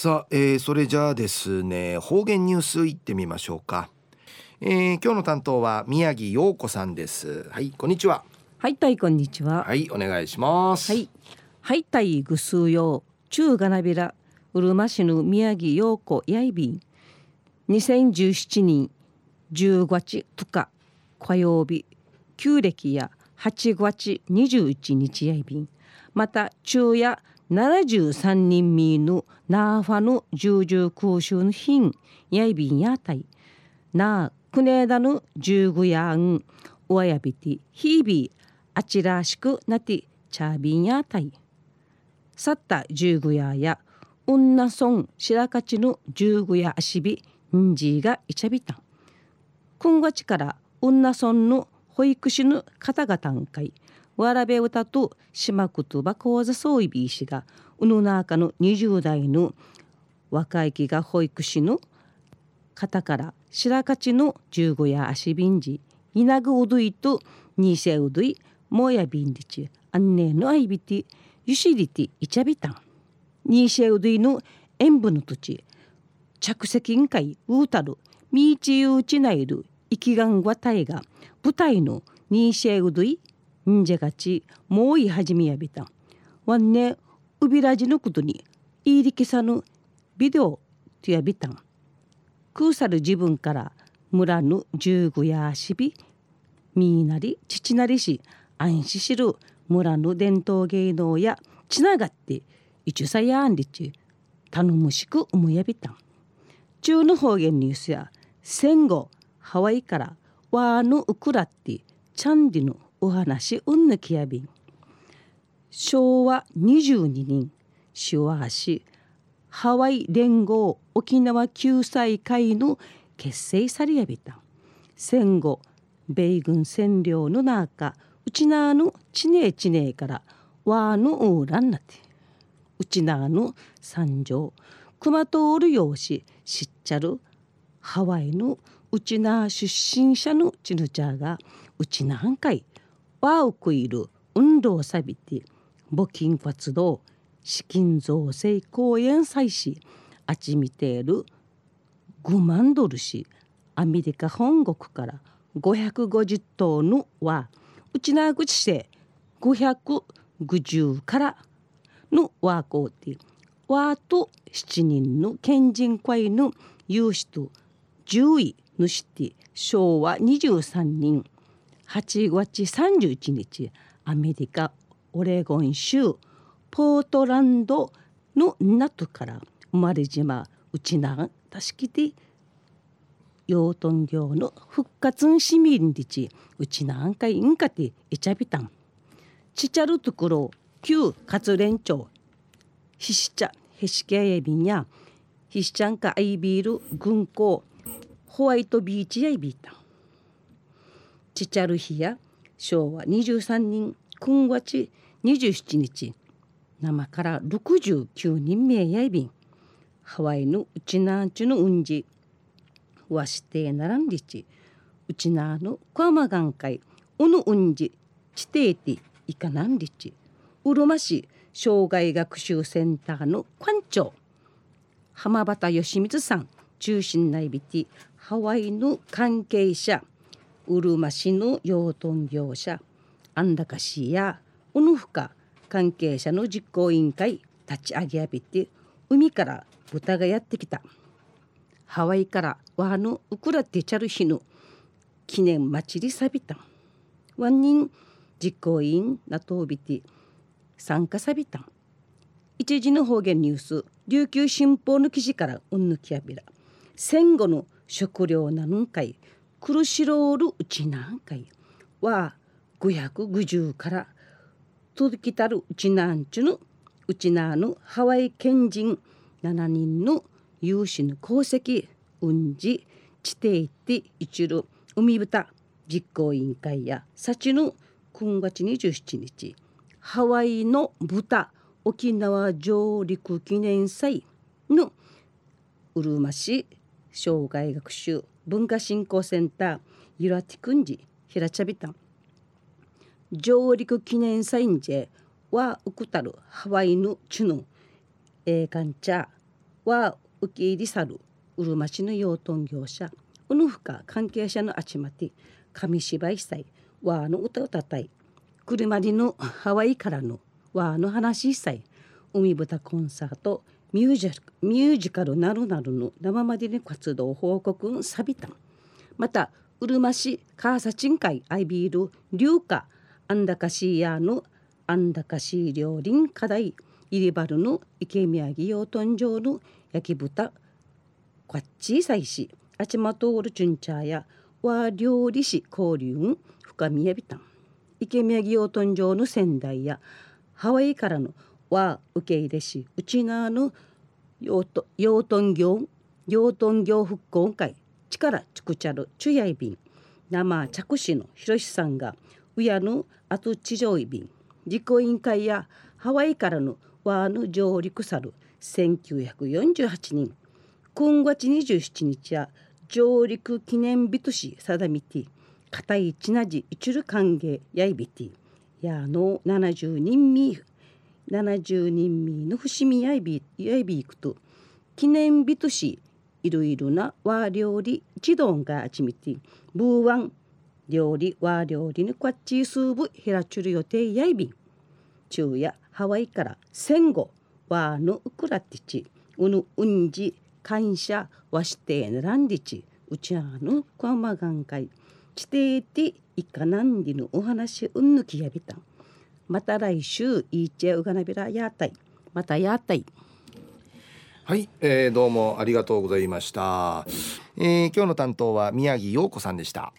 さあ、えー、それじゃあですね方言ニュースいってみましょうか、えー、今日の担当は宮城陽子さんです。はいこんにちは。はいたいこんにちは。はいお願いします。はい。はいたいぐすうよう中がなびらうるま市の宮城陽子やいびん。2017年10月2日火曜日旧暦や8月21日やいびん。また昼夜73人ミーヌナーファの重々空襲の品やいびんやたい。なあくねだの十五やん。おわやびてひびあちらしくなてチャービンやたい。さった十五ややうんなそん白勝の十五やあしびんじがいちゃびた。んくんがちからうんなそんの保育士の方々んかいわらべ歌と島言葉講座そういびいしがうぬなかの20代の若い木が保育士の方から白勝の十五や足びんじ稲ぐうどいとにせうどいもやびんりちあんねのあいびてゆしりていちゃびたん。にせうどいの塩分の土地着席んかいうたるみいちゆうちないる生きがんわたいが舞台のにせうどいんじゃがちもういはじみやびたんわんねうびらじのことにいいりけさぬビデオとやびたんくうさる自分から村の十五やしびみいなり父なりし安心しる村の伝統芸能やつながっていちゅさやんりち頼もしく思やびたん中の方言ニュースや戦後ハワイからわーのウクラってチャンディのお話うんぬきやびん。昭和22年手話しハワイ連合沖縄救済会の結成されやびた。戦後米軍占領の中うちなのちねえちねえからわのうらんなてうちなの三条熊通るようししっちゃるハワイのうちな出身者のちぬちゃがうちなんかいわうくいる運動さびて募金活動資金造成公演祭しあちみている5万ドルしアメリカ本国から550頭のはうちなぐちせ550からのワーコーティワーと7人の県人会の有志と10位のして昭和23人。8月31日アメリカオレゴン州ポートランドの港から生まれ島うちなたしきて養豚業の復活市民りちうちなんかいんかていちゃびたん。ちちゃるところ旧活連町ひしちゃへしけやびんやひしちゃんかアイビール軍港ホワイトビーチやいびいたん。ちちゃる日や昭和23人今月27日生から69人名やいびんハワイのうちなんちゅのうんじわしてならんりちうちなのこわまがんかいおのうんじちていていかなんりちうるま市障害学習センターの館長浜端義光さん中心内ビティハワイの関係者うるま市の養豚業者あんだか市やうぬふか関係者の実行委員会立ち上げやびて海から豚がやってきた。ハワイからワーのウクラテチャル日の記念祭りさびた。ワン人実行委員なとびて参加さびた。一時の方言ニュース琉球新報の記事からうんぬきやびら。戦後の食料なぬんかい。クルシロールうちなんかいは550から届きたるうちなんちゅのうちなのハワイ県人7人の有志の功績運じ地底って一る海豚実行委員会や幸の9月27日ハワイの豚沖縄上陸記念祭のうるま市障害学習文化振興センターゆらてくんじひらちゃびたん上陸記念祭んじはうくたるハワイのチュヌえーかんちゃは受け入り去るうるま市の養豚業者うぬふか関係者のあちまて紙芝居祭わーの歌をたたい車りのハワイからのわーの話祭海豚コンサートミュージミュージカルなるなるの生までに活動報告サビタンまたうるま市カーサチン会アイビール流化アンダカシーヤーのアンダカシー料理課題。イリバルの池宮城養豚場の焼き豚こっちさいしあちまとおるチュンチャーや和料理士交流深みやびた。ん池宮城養豚場の仙台やハワイからのは受け入れし内側の養豚業養豚業復興会力ちくちゃるちゅやいびん生着手のひろしさんが親の後地上いびん実行委員会やハワイからのワーヌ上陸さる1948人今月27日や上陸記念日とし定めて片いちなじ一る歓迎やいびてやの70人み70人みの伏見やいびやいびいくと記念日としいろいろな和料理一丼があちみてブーワン料理和料理にこっちスーブひらちゅる予定やいびん昼夜ハワイから戦後和のウクラティチうぬうんじ感謝わしてならんりちうちあのこまがんかい地底でいかなんりのお話うんぬきやびたん。また来週イーチェウガナビラやたいまたやたいはい、えー、どうもありがとうございました、えー、今日の担当は宮城陽子さんでした。